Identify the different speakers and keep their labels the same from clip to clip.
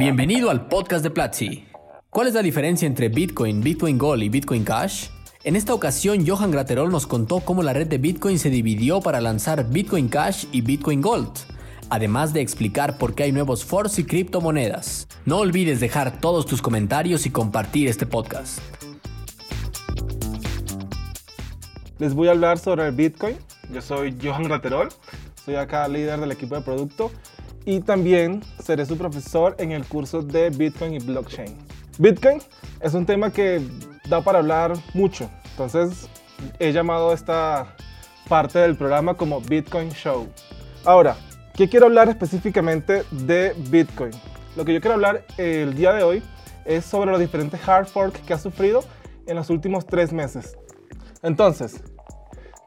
Speaker 1: Bienvenido al podcast de Platzi. ¿Cuál es la diferencia entre Bitcoin, Bitcoin Gold y Bitcoin Cash? En esta ocasión, Johan Graterol nos contó cómo la red de Bitcoin se dividió para lanzar Bitcoin Cash y Bitcoin Gold, además de explicar por qué hay nuevos forks y criptomonedas. No olvides dejar todos tus comentarios y compartir este podcast.
Speaker 2: Les voy a hablar sobre el Bitcoin. Yo soy Johan Graterol, soy acá líder del equipo de producto y también seré su profesor en el curso de Bitcoin y Blockchain. Bitcoin es un tema que da para hablar mucho, entonces he llamado esta parte del programa como Bitcoin Show. Ahora, ¿qué quiero hablar específicamente de Bitcoin? Lo que yo quiero hablar el día de hoy es sobre los diferentes hard forks que ha sufrido en los últimos tres meses. Entonces,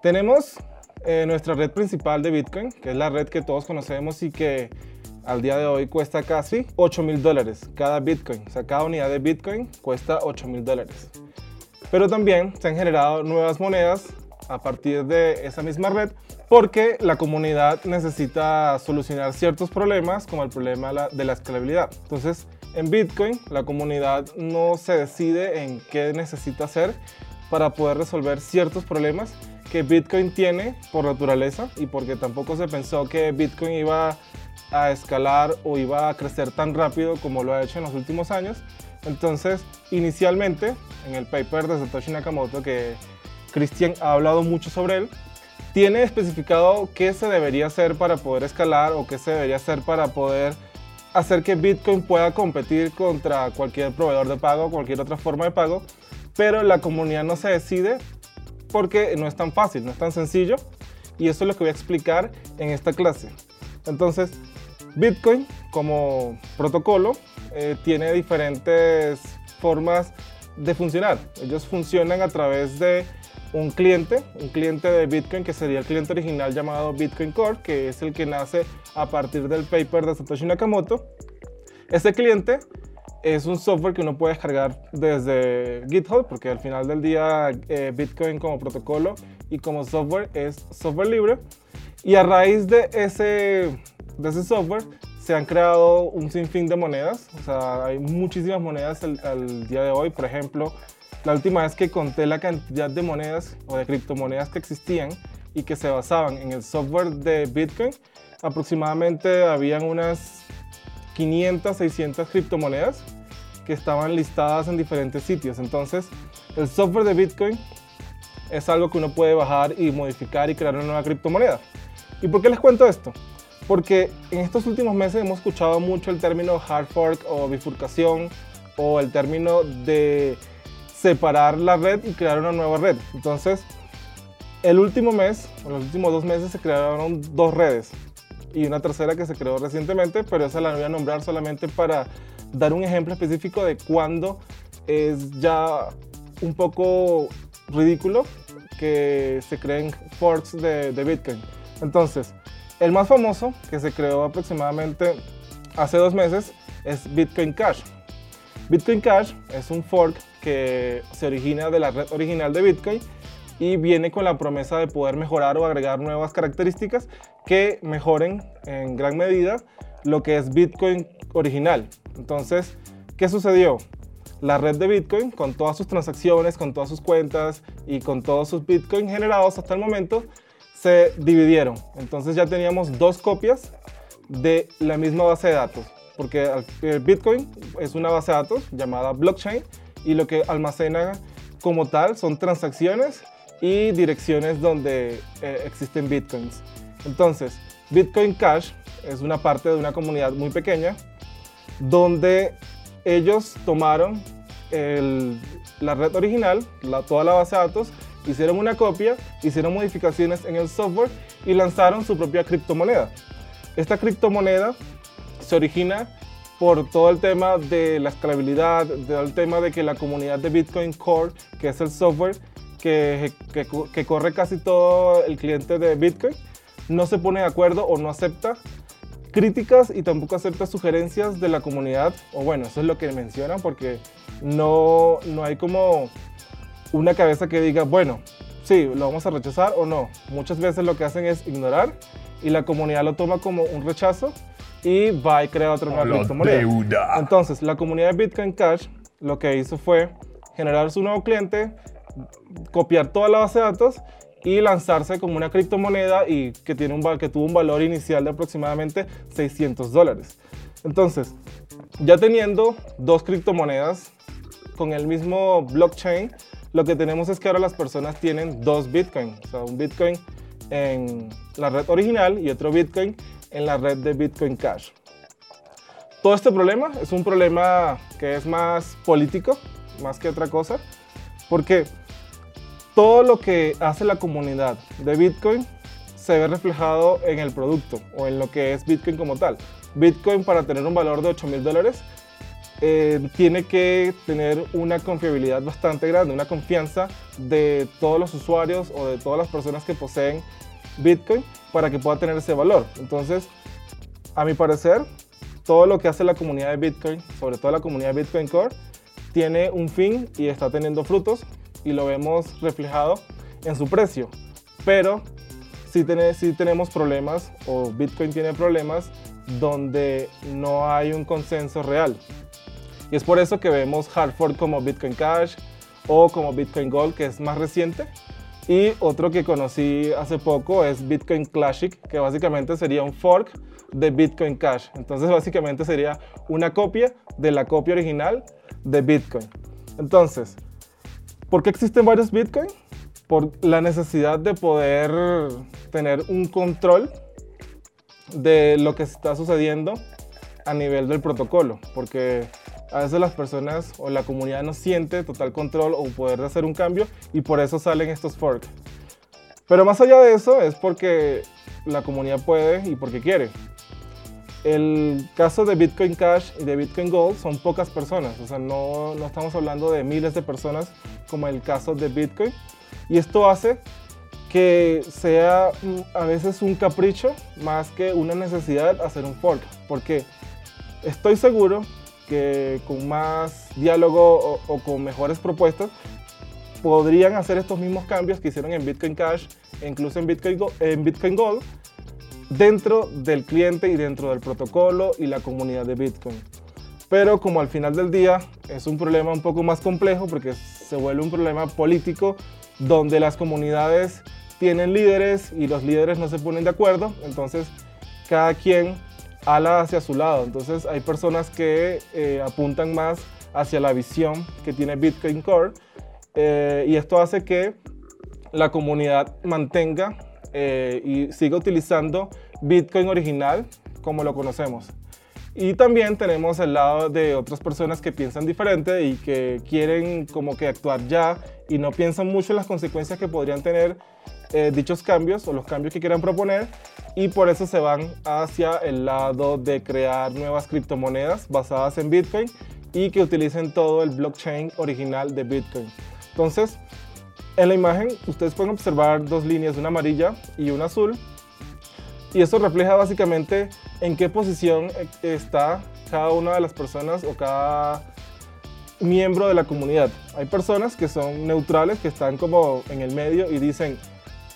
Speaker 2: tenemos eh, nuestra red principal de Bitcoin, que es la red que todos conocemos y que al día de hoy cuesta casi 8 mil dólares cada Bitcoin. O sea, cada unidad de Bitcoin cuesta 8 mil dólares. Pero también se han generado nuevas monedas a partir de esa misma red porque la comunidad necesita solucionar ciertos problemas como el problema de la escalabilidad. Entonces, en Bitcoin la comunidad no se decide en qué necesita hacer para poder resolver ciertos problemas que Bitcoin tiene por naturaleza y porque tampoco se pensó que Bitcoin iba a escalar o iba a crecer tan rápido como lo ha hecho en los últimos años. Entonces, inicialmente, en el paper de Satoshi Nakamoto, que Christian ha hablado mucho sobre él, tiene especificado qué se debería hacer para poder escalar o qué se debería hacer para poder hacer que Bitcoin pueda competir contra cualquier proveedor de pago, cualquier otra forma de pago, pero la comunidad no se decide porque no es tan fácil, no es tan sencillo y eso es lo que voy a explicar en esta clase. Entonces, Bitcoin como protocolo eh, tiene diferentes formas de funcionar. Ellos funcionan a través de un cliente, un cliente de Bitcoin que sería el cliente original llamado Bitcoin Core, que es el que nace a partir del paper de Satoshi Nakamoto. Este cliente es un software que uno puede descargar desde GitHub, porque al final del día eh, Bitcoin como protocolo y como software es software libre. Y a raíz de ese, de ese software se han creado un sinfín de monedas. O sea, hay muchísimas monedas al, día de hoy. Por ejemplo, la última vez que conté la cantidad de monedas o de criptomonedas que existían y que se basaban en el software de Bitcoin, aproximadamente habían unas 500, 600 criptomonedas que estaban listadas en diferentes sitios. Entonces, el software de Bitcoin es algo que uno puede bajar y modificar y crear una nueva criptomoneda. ¿Y por qué les cuento esto? Porque en estos últimos meses hemos escuchado mucho el término hard fork o bifurcación o el término de separar la red y crear una nueva red. Entonces, el último mes, o los últimos dos meses, se crearon dos redes y una tercera que se creó recientemente, pero esa la voy a nombrar solamente para dar un ejemplo específico de cuándo es ya un poco ridículo que se creen forks de, de Bitcoin. Entonces, el más famoso, que se creó aproximadamente hace dos meses, es Bitcoin Cash. Bitcoin Cash es un fork que se origina de la red original de Bitcoin y viene con la promesa de poder mejorar o agregar nuevas características que mejoren en gran medida lo que es Bitcoin original. Entonces, ¿qué sucedió? La red de Bitcoin, con todas sus transacciones, con todas sus cuentas y con todos sus Bitcoin generados hasta el momento, se dividieron. Entonces ya teníamos dos copias de la misma base de datos, porque Bitcoin es una base de datos llamada blockchain y lo que almacena como tal son transacciones y direcciones donde eh, existen Bitcoins. Entonces, Bitcoin Cash es una parte de una comunidad muy pequeña donde ellos tomaron la red original, la, toda la base de datos, hicieron una copia, hicieron modificaciones en el software y lanzaron su propia criptomoneda. Esta criptomoneda se origina por todo el tema de la escalabilidad, del tema de que la comunidad de Bitcoin Core, que es el software que, corre casi todo el cliente de Bitcoin, no se pone de acuerdo o no acepta críticas y tampoco acepta sugerencias de la comunidad, o bueno, eso es lo que mencionan porque no, no hay como una cabeza que diga, bueno, sí, lo vamos a rechazar o no. Muchas veces lo que hacen es ignorar y la comunidad lo toma como un rechazo y va y crea otra nueva criptomoneda. Entonces, la comunidad de Bitcoin Cash lo que hizo fue generar su nuevo cliente, copiar toda la base de datos y lanzarse como una criptomoneda y que, tiene un, que tuvo un valor inicial de aproximadamente 600 dólares. Entonces, ya teniendo dos criptomonedas con el mismo blockchain, lo que tenemos es que ahora las personas tienen dos Bitcoin, o sea, un Bitcoin en la red original y otro Bitcoin en la red de Bitcoin Cash. Todo este problema es un problema que es más político, más que otra cosa, porque todo lo que hace la comunidad de Bitcoin se ve reflejado en el producto o en lo que es Bitcoin como tal. Bitcoin para tener un valor de 8 mil dólares eh, tiene que tener una confiabilidad bastante grande, una confianza de todos los usuarios o de todas las personas que poseen Bitcoin para que pueda tener ese valor. Entonces, a mi parecer, todo lo que hace la comunidad de Bitcoin, sobre todo la comunidad de Bitcoin Core, tiene un fin y está teniendo frutos y lo vemos reflejado en su precio. Pero sí, tiene- sí tenemos problemas o Bitcoin tiene problemas donde no hay un consenso real. Y es por eso que vemos hard fork como Bitcoin Cash o como Bitcoin Gold, que es más reciente. Y otro que conocí hace poco es Bitcoin Classic, que básicamente sería un fork de Bitcoin Cash. Entonces básicamente sería una copia de la copia original de Bitcoin. Entonces, ¿por qué existen varios Bitcoin? Por la necesidad de poder tener un control de lo que está sucediendo a nivel del protocolo, porque a veces las personas o la comunidad no siente total control o poder de hacer un cambio y por eso salen estos forks. Pero más allá de eso es porque la comunidad puede y porque quiere. El caso de Bitcoin Cash y de Bitcoin Gold son pocas personas, o sea, no, no estamos hablando de miles de personas como el caso de Bitcoin. Y esto hace que sea mm, a veces un capricho más que una necesidad hacer un fork. Porque estoy seguro que con más diálogo o, o con mejores propuestas podrían hacer estos mismos cambios que hicieron en Bitcoin Cash e incluso en Bitcoin, en Bitcoin Gold dentro del cliente y dentro del protocolo y la comunidad de Bitcoin. Pero como al final del día es un problema un poco más complejo porque se vuelve un problema político donde las comunidades tienen líderes y los líderes no se ponen de acuerdo, entonces cada quien ala hacia su lado. Entonces hay personas que eh, apuntan más hacia la visión que tiene Bitcoin Core eh, y esto hace que la comunidad mantenga eh, y siga utilizando Bitcoin original como lo conocemos. Y también tenemos el lado de otras personas que piensan diferente y que quieren como que actuar ya y no piensan mucho en las consecuencias que podrían tener eh, dichos cambios o los cambios que quieran proponer y por eso se van hacia el lado de crear nuevas criptomonedas basadas en Bitcoin y que utilicen todo el blockchain original de Bitcoin. Entonces, en la imagen ustedes pueden observar dos líneas, una amarilla y una azul. Y eso refleja básicamente en qué posición eh, está cada una de las personas o cada miembro de la comunidad. Hay personas que son neutrales, que están como en el medio y dicen,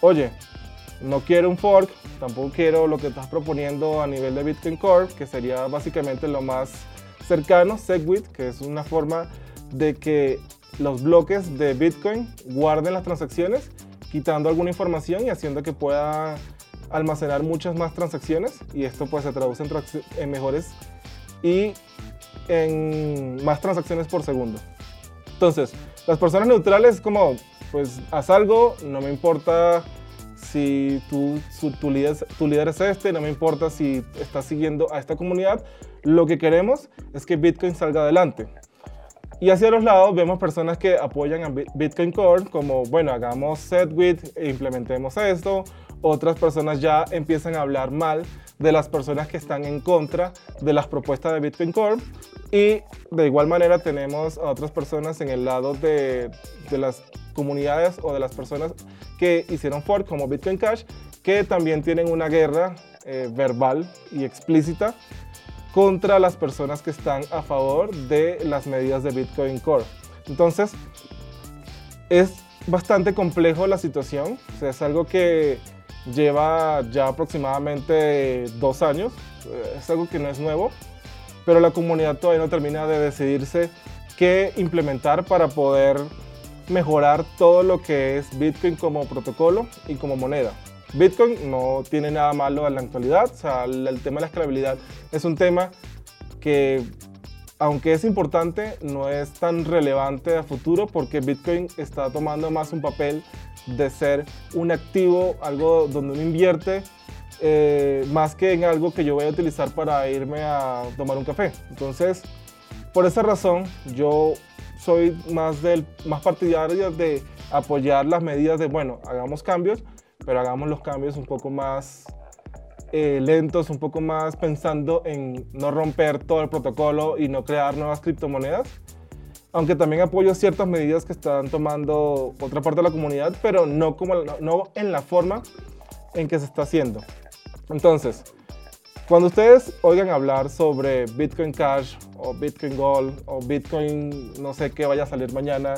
Speaker 2: oye, no quiero un fork, tampoco quiero lo que estás proponiendo a nivel de Bitcoin Core, que sería básicamente lo más cercano, SegWit, que es una forma de que los bloques de Bitcoin guarden las transacciones, quitando alguna información y haciendo que pueda almacenar muchas más transacciones y esto pues se traduce en, mejores y en más transacciones por segundo. Entonces, las personas neutrales es como, pues haz algo, no me importa si tú, tu, líder, tu líder es este, no me importa si estás siguiendo a esta comunidad, lo que queremos es que Bitcoin salga adelante. Y hacia los lados vemos personas que apoyan a Bit- Bitcoin Core, como, bueno, hagamos SetWit e implementemos esto. Otras personas ya empiezan a hablar mal de las personas que están en contra de las propuestas de Bitcoin Core. Y de igual manera tenemos a otras personas en el lado de, de las comunidades o de las personas que hicieron fork, como Bitcoin Cash, que también tienen una guerra eh, verbal y explícita contra las personas que están a favor de las medidas de Bitcoin Core. Entonces, es bastante complejo la situación, es algo que lleva ya aproximadamente dos años, eh, es algo que no es nuevo, pero la comunidad todavía no termina de decidirse qué implementar para poder mejorar todo lo que es Bitcoin como protocolo y como moneda. Bitcoin no tiene nada malo en la actualidad, o sea, el tema de la escalabilidad es un tema que aunque es importante, no es tan relevante a futuro porque Bitcoin está tomando más un papel de ser un activo, algo donde uno invierte, eh, más que en algo que yo voy a utilizar para irme a tomar un café. Entonces, por esa razón, yo soy más, del, más partidario de apoyar las medidas de, bueno, hagamos cambios, pero hagamos los cambios un poco más eh, lentos, un poco más pensando en no romper todo el protocolo y no crear nuevas criptomonedas. Aunque también apoyo ciertas medidas que están tomando otra parte de la comunidad, pero no, como, no en la forma en que se está haciendo. Entonces, cuando ustedes oigan hablar sobre Bitcoin Cash o Bitcoin Gold o Bitcoin no sé qué vaya a salir mañana,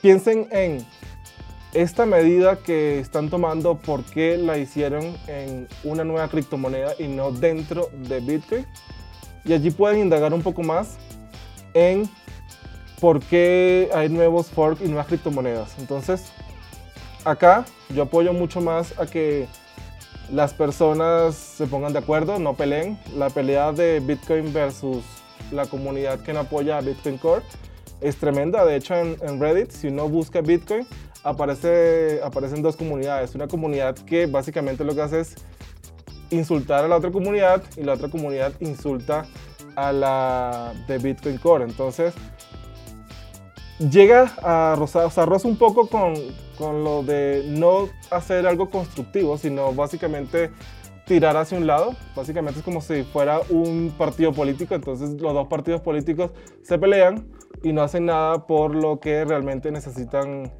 Speaker 2: piensen en esta medida que están tomando, ¿por qué la hicieron en una nueva criptomoneda y no dentro de Bitcoin? Y allí pueden indagar un poco más en por qué hay nuevos forks y nuevas criptomonedas. Entonces, acá yo apoyo mucho más a que las personas se pongan de acuerdo, no peleen. La pelea de Bitcoin versus la comunidad que no apoya a Bitcoin Core es tremenda. De hecho, en, en Reddit, si uno busca Bitcoin, aparece, aparecen dos comunidades. Una comunidad que básicamente lo que hace es insultar a la otra comunidad y la otra comunidad insulta a la de Bitcoin Core. Entonces, llega a rozar, o sea, roza un poco con, con lo de no hacer algo constructivo, sino básicamente tirar hacia un lado. Básicamente es como si fuera un partido político, entonces los dos partidos políticos se pelean y no hacen nada por lo que realmente necesitan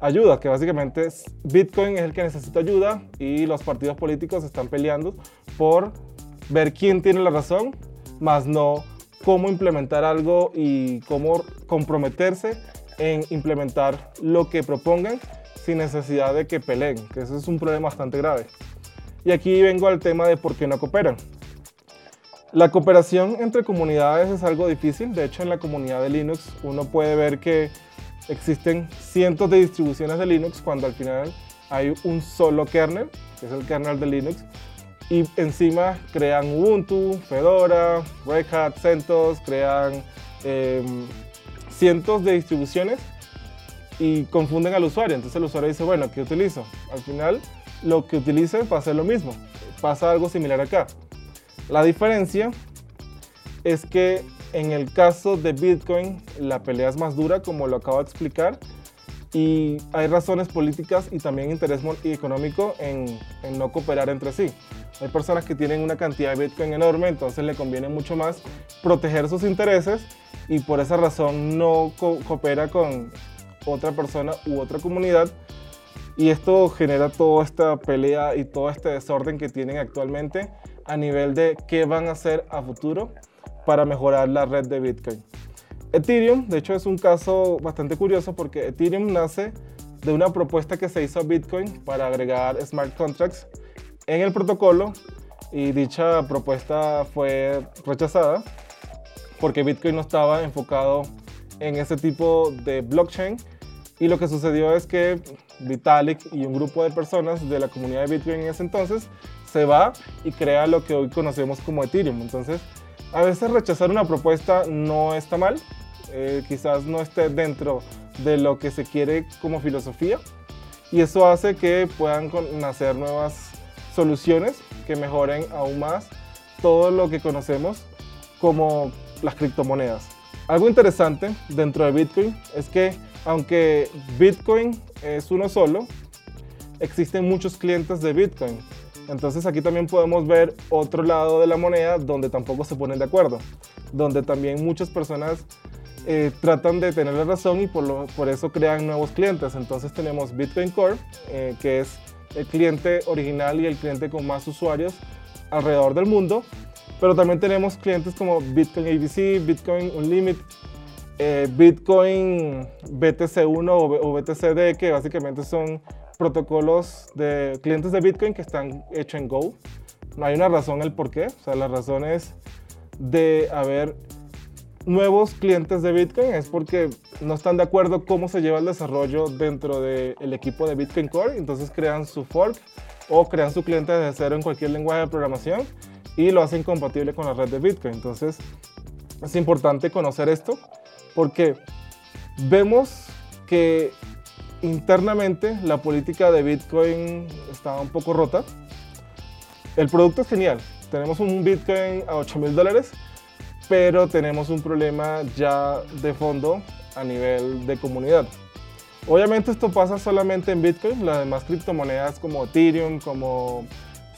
Speaker 2: ayuda, que básicamente Bitcoin es el que necesita ayuda y los partidos políticos están peleando por ver quién tiene la razón, más no cómo implementar algo y cómo comprometerse en implementar lo que propongan sin necesidad de que peleen, que eso es un problema bastante grave. Y aquí vengo al tema de por qué no cooperan. La cooperación entre comunidades es algo difícil, de hecho en la comunidad de Linux uno puede ver que existen cientos de distribuciones de Linux cuando al final hay un solo kernel, que es el kernel de Linux, y encima crean Ubuntu, Fedora, Red Hat, CentOS, crean em, cientos de distribuciones y confunden al usuario. Entonces el usuario dice, bueno, ¿qué utilizo? Al final lo que utilice va a ser lo mismo. Pasa algo similar acá. La diferencia es que en el caso de Bitcoin, la pelea es más dura, como lo acabo de explicar, y hay razones políticas y también interés económico en, no cooperar entre sí. Hay personas que tienen una cantidad de Bitcoin enorme, entonces le conviene mucho más proteger sus intereses y por esa razón no coopera con otra persona u otra comunidad. Y esto genera toda esta pelea y todo este desorden que tienen actualmente a nivel de qué van a hacer a futuro para mejorar la red de Bitcoin. Ethereum, de hecho, es un caso bastante curioso porque Ethereum nace de una propuesta que se hizo a Bitcoin para agregar smart contracts en el protocolo y dicha propuesta fue rechazada porque Bitcoin no estaba enfocado en ese tipo de blockchain y lo que sucedió es que Vitalik y un grupo de personas de la comunidad de Bitcoin en ese entonces se va y crea lo que hoy conocemos como Ethereum. Entonces, a veces rechazar una propuesta no está mal, eh, quizás no esté dentro de lo que se quiere como filosofía y eso hace que puedan nacer nuevas soluciones que mejoren aún más todo lo que conocemos como las criptomonedas. Algo interesante dentro de Bitcoin es que aunque Bitcoin es uno solo, existen muchos clientes de Bitcoin entonces aquí también podemos ver otro lado de la moneda donde tampoco se ponen de acuerdo, donde también muchas personas eh, tratan de tener la razón y por, por, eso crean nuevos clientes. Entonces tenemos Bitcoin Core, eh, que es el cliente original y el cliente con más usuarios alrededor del mundo, pero también tenemos clientes como Bitcoin ABC, Bitcoin Unlimited, eh, Bitcoin BTC1 o BTCD, que básicamente son protocolos de clientes de Bitcoin que están hechos en Go. No hay una razón el por qué. O sea, la razón es de haber nuevos clientes de Bitcoin es porque no están de acuerdo cómo se lleva el desarrollo dentro del equipo de Bitcoin Core, entonces crean su fork o crean su cliente desde cero en cualquier lenguaje de programación y lo hacen compatible con la red de Bitcoin. Entonces es importante conocer esto porque vemos que internamente la política de Bitcoin está un poco rota. El producto es genial. Tenemos un Bitcoin a 8 mil dólares, pero tenemos un problema ya de fondo a nivel de comunidad. Obviamente esto pasa solamente en Bitcoin, las demás criptomonedas como Ethereum, como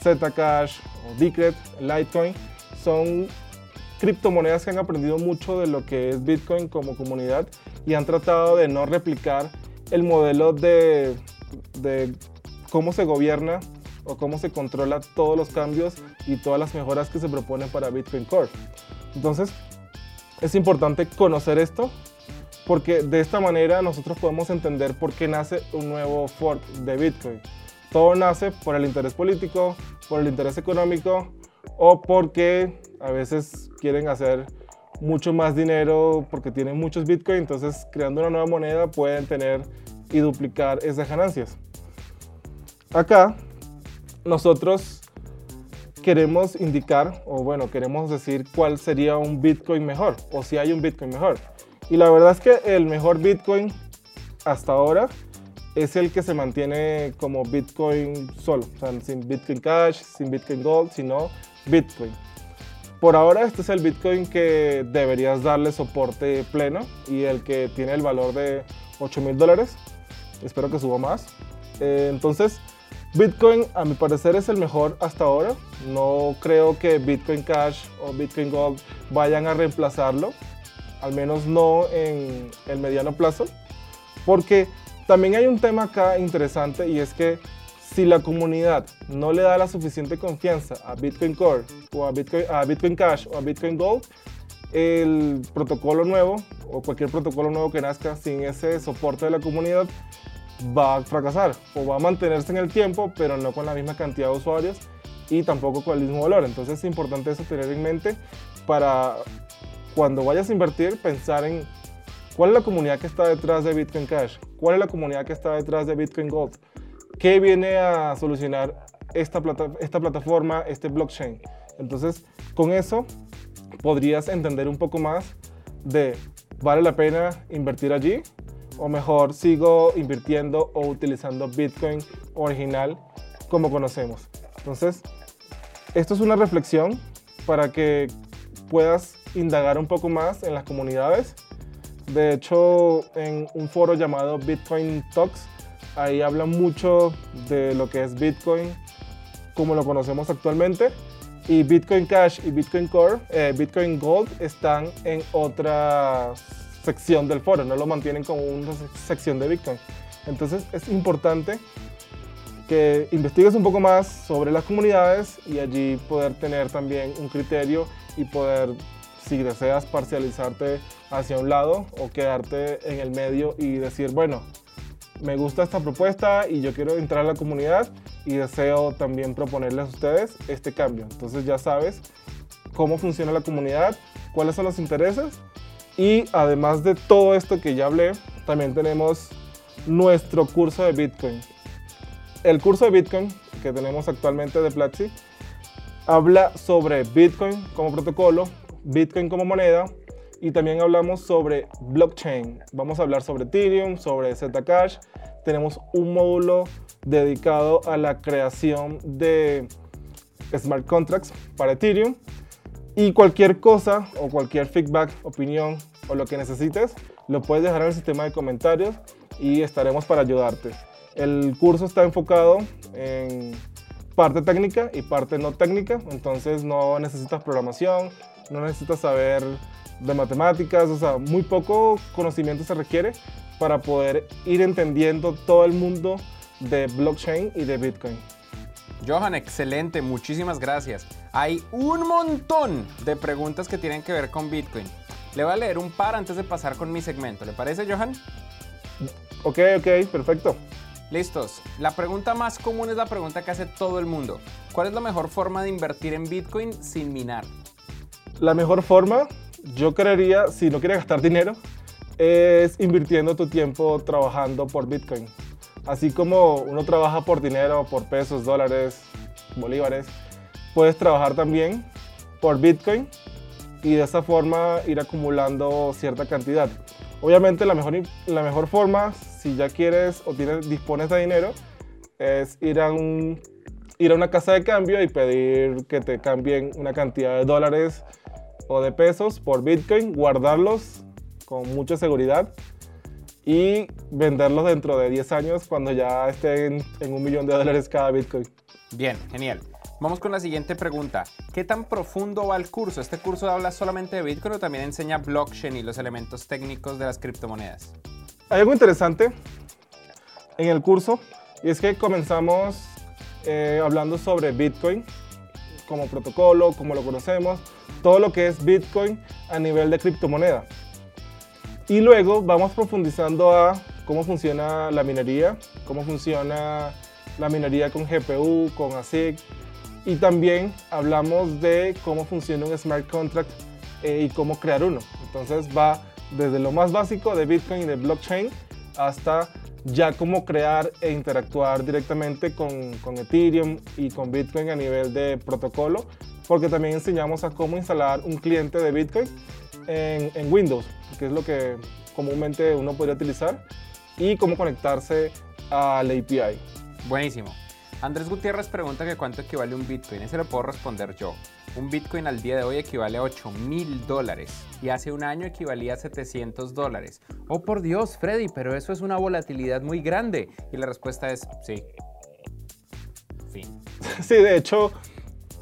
Speaker 2: Zcash o Decred, Litecoin, son criptomonedas que han aprendido mucho de lo que es Bitcoin como comunidad y han tratado de no replicar el modelo de, de cómo se gobierna o cómo se controla todos los cambios y todas las mejoras que se proponen para Bitcoin Core. Entonces, es importante conocer esto porque de esta manera nosotros podemos entender por qué nace un nuevo fork de Bitcoin. Todo nace por el interés político, por el interés económico o porque a veces quieren hacer mucho más dinero porque tienen muchos Bitcoin, entonces creando una nueva moneda pueden tener y duplicar esas ganancias. Acá nosotros queremos indicar, o bueno, queremos decir cuál sería un Bitcoin mejor, o si hay un Bitcoin mejor. Y la verdad es que el mejor Bitcoin hasta ahora es el que se mantiene como Bitcoin solo, o sea, sin Bitcoin Cash, sin Bitcoin Gold, sino Bitcoin. Por ahora este es el Bitcoin que deberías darle soporte pleno y el que tiene el valor de 8 mil dólares. Espero que suba más. Eh, entonces, Bitcoin a mi parecer es el mejor hasta ahora. No creo que Bitcoin Cash o Bitcoin Gold vayan a reemplazarlo, al menos no en el mediano plazo, porque también hay un tema acá interesante y es que si la comunidad no le da la suficiente confianza a Bitcoin Core o a Bitcoin, a Bitcoin Cash o a Bitcoin Gold, el protocolo nuevo o cualquier protocolo nuevo que nazca sin ese soporte de la comunidad va a fracasar o va a mantenerse en el tiempo, pero no con la misma cantidad de usuarios y tampoco con el mismo valor. Entonces es importante eso tener en mente para cuando vayas a invertir, pensar en cuál es la comunidad que está detrás de Bitcoin Cash, cuál es la comunidad que está detrás de Bitcoin Gold, qué viene a solucionar esta, plata esta plataforma, este blockchain. Entonces, con eso podrías entender un poco más de vale la pena invertir allí o mejor sigo invirtiendo o utilizando Bitcoin original como conocemos. Entonces, esto es una reflexión para que puedas indagar un poco más en las comunidades. De hecho, en un foro llamado Bitcoin Talks, ahí hablan mucho de lo que es Bitcoin como lo conocemos actualmente. Y Bitcoin Cash y Bitcoin Core, eh, Bitcoin Gold están en otra sección del foro, no lo mantienen como una sección de Bitcoin. Entonces es importante que investigues un poco más sobre las comunidades y allí poder tener también un criterio y poder, si deseas, parcializarte hacia un lado o quedarte en el medio y decir, bueno, me gusta esta propuesta y yo quiero entrar a la comunidad y deseo también proponerles a ustedes este cambio. Entonces ya sabes cómo funciona la comunidad, cuáles son los intereses y además de todo esto que ya hablé, también tenemos nuestro curso de Bitcoin. El curso de Bitcoin que tenemos actualmente de Platzi habla sobre Bitcoin como protocolo, Bitcoin como moneda y también hablamos sobre blockchain. Vamos a hablar sobre Ethereum, sobre Zcash. Tenemos un módulo dedicado a la creación de smart contracts para Ethereum y cualquier cosa o cualquier feedback, opinión o lo que necesites, lo puedes dejar en el sistema de comentarios y estaremos para ayudarte. El curso está enfocado en parte técnica y parte no técnica, entonces no necesitas programación, no necesitas saber de matemáticas, o sea, muy poco conocimiento se requiere para poder ir entendiendo todo el mundo de blockchain y de Bitcoin.
Speaker 3: Johan, excelente, muchísimas gracias. Hay un montón de preguntas que tienen que ver con Bitcoin. Le voy a leer un par antes de pasar con mi segmento. ¿Le parece, Johan?
Speaker 2: Ok, ok, perfecto.
Speaker 3: Listos. La pregunta más común es la pregunta que hace todo el mundo. ¿Cuál es la mejor forma de invertir en Bitcoin sin minar?
Speaker 2: La mejor forma, yo creería, si no quieres gastar dinero, es invirtiendo tu tiempo trabajando por Bitcoin. Así como uno trabaja por dinero, por pesos, dólares, bolívares, puedes trabajar también por Bitcoin y de esa forma ir acumulando cierta cantidad. Obviamente la mejor, la mejor forma, si ya quieres o tienes, dispones de dinero, es ir a, un, ir a una casa de cambio y pedir que te cambien una cantidad de dólares o de pesos por Bitcoin, guardarlos con mucha seguridad y venderlos dentro de 10 años cuando ya estén en un millón de dólares cada Bitcoin.
Speaker 3: Bien, genial. Vamos con la siguiente pregunta. ¿Qué tan profundo va el curso? ¿Este curso habla solamente de Bitcoin o también enseña blockchain y los elementos técnicos de las criptomonedas?
Speaker 2: Hay algo interesante en el curso y es que comenzamos eh, hablando sobre Bitcoin como protocolo, como lo conocemos, todo lo que es Bitcoin a nivel de criptomoneda. Y luego vamos profundizando a cómo funciona la minería, cómo funciona la minería con GPU, con ASIC, y también hablamos de cómo funciona un smart contract eh, y cómo crear uno. Entonces va desde lo más básico de Bitcoin y de blockchain hasta ya cómo crear e interactuar directamente con, con Ethereum y con Bitcoin a nivel de protocolo, porque también enseñamos a cómo instalar un cliente de Bitcoin en, Windows, que es lo que comúnmente uno podría utilizar, y cómo conectarse al API.
Speaker 3: Buenísimo. Andrés Gutiérrez pregunta que cuánto equivale un Bitcoin. Ese lo puedo responder yo. Un Bitcoin al día de hoy equivale a 8 mil dólares y hace un año equivalía a 700 dólares. Oh, por Dios, Freddy, pero eso es una volatilidad muy grande. Y la respuesta es sí.
Speaker 2: Sí, de hecho,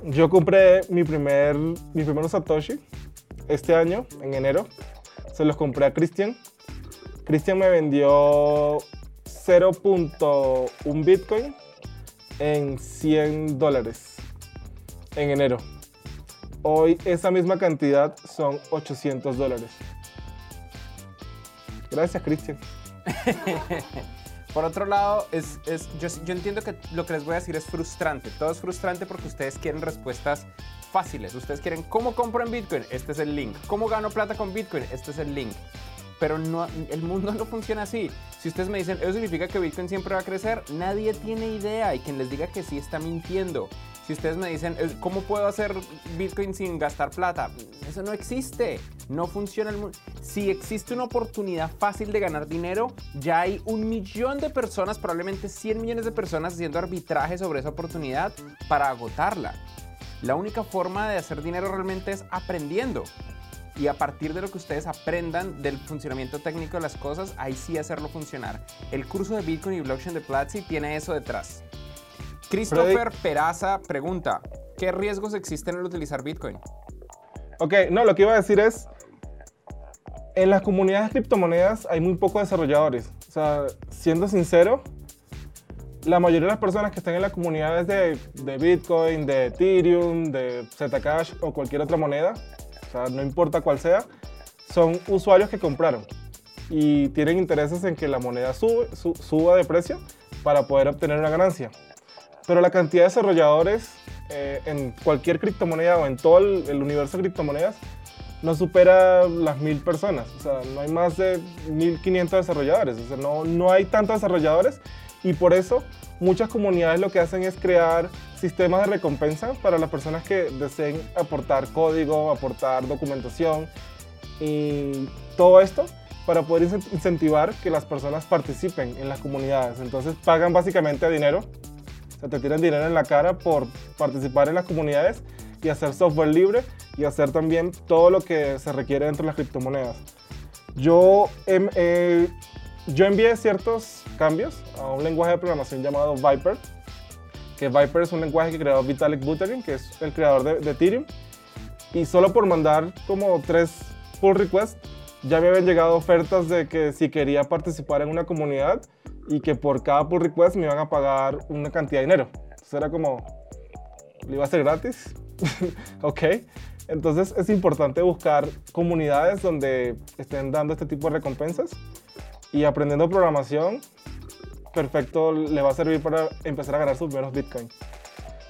Speaker 2: yo compré mi primer, mi primer Satoshi este año, en enero. Se los compré a Christian. Christian me vendió 0.1 Bitcoin en 100 dólares en enero. Hoy esa misma cantidad son 800 dólares. Gracias, Cristian.
Speaker 3: Por otro lado, es, yo, yo, entiendo que lo que les voy a decir es frustrante. Todo es frustrante porque ustedes quieren respuestas fáciles. Ustedes quieren cómo compro en Bitcoin, este es el link. ¿Cómo gano plata con Bitcoin? Este es el link pero no, el mundo no funciona así. Si ustedes me dicen, eso significa que Bitcoin siempre va a crecer, nadie tiene idea y quien les diga que sí está mintiendo. Si ustedes me dicen, ¿cómo puedo hacer Bitcoin sin gastar plata? Eso no existe, no funciona el mundo. Si existe una oportunidad fácil de ganar dinero, ya hay un millón de personas, probablemente 100 millones de personas haciendo arbitraje sobre esa oportunidad para agotarla. La única forma de hacer dinero realmente es aprendiendo y a partir de lo que ustedes aprendan del funcionamiento técnico de las cosas, ahí sí hacerlo funcionar. El curso de Bitcoin y Blockchain de Platzi tiene eso detrás. Christopher Peraza pregunta, ¿qué riesgos existen al utilizar Bitcoin?
Speaker 2: Ok, no, lo que iba a decir es, en las comunidades de criptomonedas hay muy pocos desarrolladores. O sea, siendo sincero, la mayoría de las personas que están en las comunidades de, de Bitcoin, de Ethereum, de Zcash o cualquier otra moneda, o sea, no importa cuál sea, son usuarios que compraron y tienen intereses en que la moneda suba de precio para poder obtener una ganancia. Pero la cantidad de desarrolladores eh, en cualquier criptomoneda o en todo el, universo de criptomonedas no supera las mil personas. O sea, no hay más de 1500 desarrolladores. O sea, no, no hay tantos desarrolladores y por eso muchas comunidades lo que hacen es crear sistemas de recompensa para las personas que deseen aportar código, aportar documentación y todo esto para poder incentivar que las personas participen en las comunidades. Entonces pagan básicamente dinero, o sea, te tiran dinero en la cara por participar en las comunidades y hacer software libre y hacer también todo lo que se requiere dentro de las criptomonedas. Yo eh, yo envié ciertos cambios a un lenguaje de programación llamado Viper, que Viper es un lenguaje que creó Vitalik Buterin, que es el creador de, Ethereum, y solo por mandar como tres pull requests, ya me habían llegado ofertas de que si quería participar en una comunidad y que por cada pull request me iban a pagar una cantidad de dinero. Entonces era como, ¿le iba a ser gratis? ok. Entonces es importante buscar comunidades donde estén dando este tipo de recompensas y aprendiendo programación perfecto le va a servir para empezar a ganar sus primeros Bitcoin.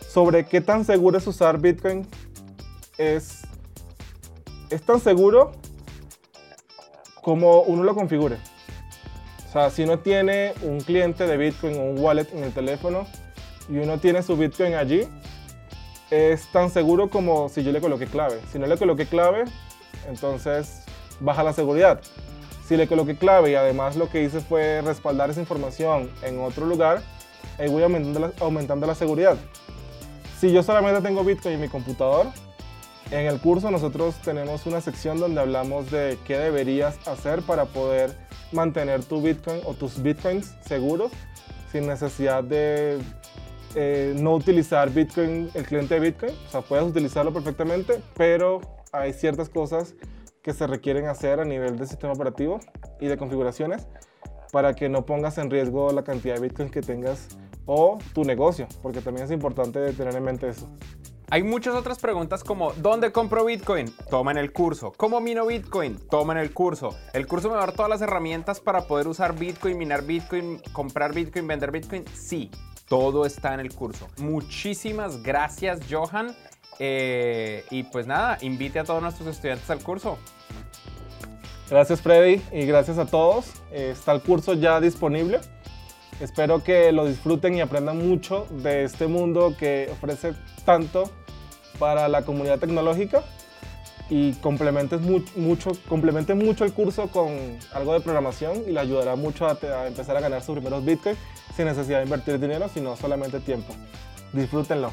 Speaker 2: Sobre qué tan seguro es usar Bitcoin, es, es tan seguro como uno lo configure. O sea, si uno tiene un cliente de Bitcoin o un wallet en el teléfono y uno tiene su Bitcoin allí, es tan seguro como si yo le coloqué clave. Si no le coloqué clave, entonces baja la seguridad. Si le coloqué clave y además lo que hice fue respaldar esa información en otro lugar, ahí voy aumentando la, aumentando la seguridad. Si yo solamente tengo Bitcoin en mi computador, en el curso nosotros tenemos una sección donde hablamos de qué deberías hacer para poder mantener tu Bitcoin o tus Bitcoins seguros sin necesidad de eh, no utilizar Bitcoin, el cliente de Bitcoin. O sea, puedes utilizarlo perfectamente, pero hay ciertas cosas que se requieren hacer a nivel del sistema operativo y de configuraciones para que no pongas en riesgo la cantidad de Bitcoin que tengas o tu negocio, porque también es importante tener en mente eso.
Speaker 3: Hay muchas otras preguntas como ¿dónde compro Bitcoin? Toma en el curso. ¿Cómo mino Bitcoin? Toma en el curso. El curso me va a dar todas las herramientas para poder usar Bitcoin, minar Bitcoin, comprar Bitcoin, vender Bitcoin. Sí, todo está en el curso. Muchísimas gracias, Johan. Eh, y pues nada, invite a todos nuestros estudiantes al curso.
Speaker 2: Gracias Freddy y gracias a todos. Eh, está el curso ya disponible. Espero que lo disfruten y aprendan mucho de este mundo que ofrece tanto para la comunidad tecnológica y complementes mucho, complementen mucho el curso con algo de programación y le ayudará mucho a, a empezar a ganar sus primeros bitcoins sin necesidad de invertir dinero, sino solamente tiempo. Disfrútenlo.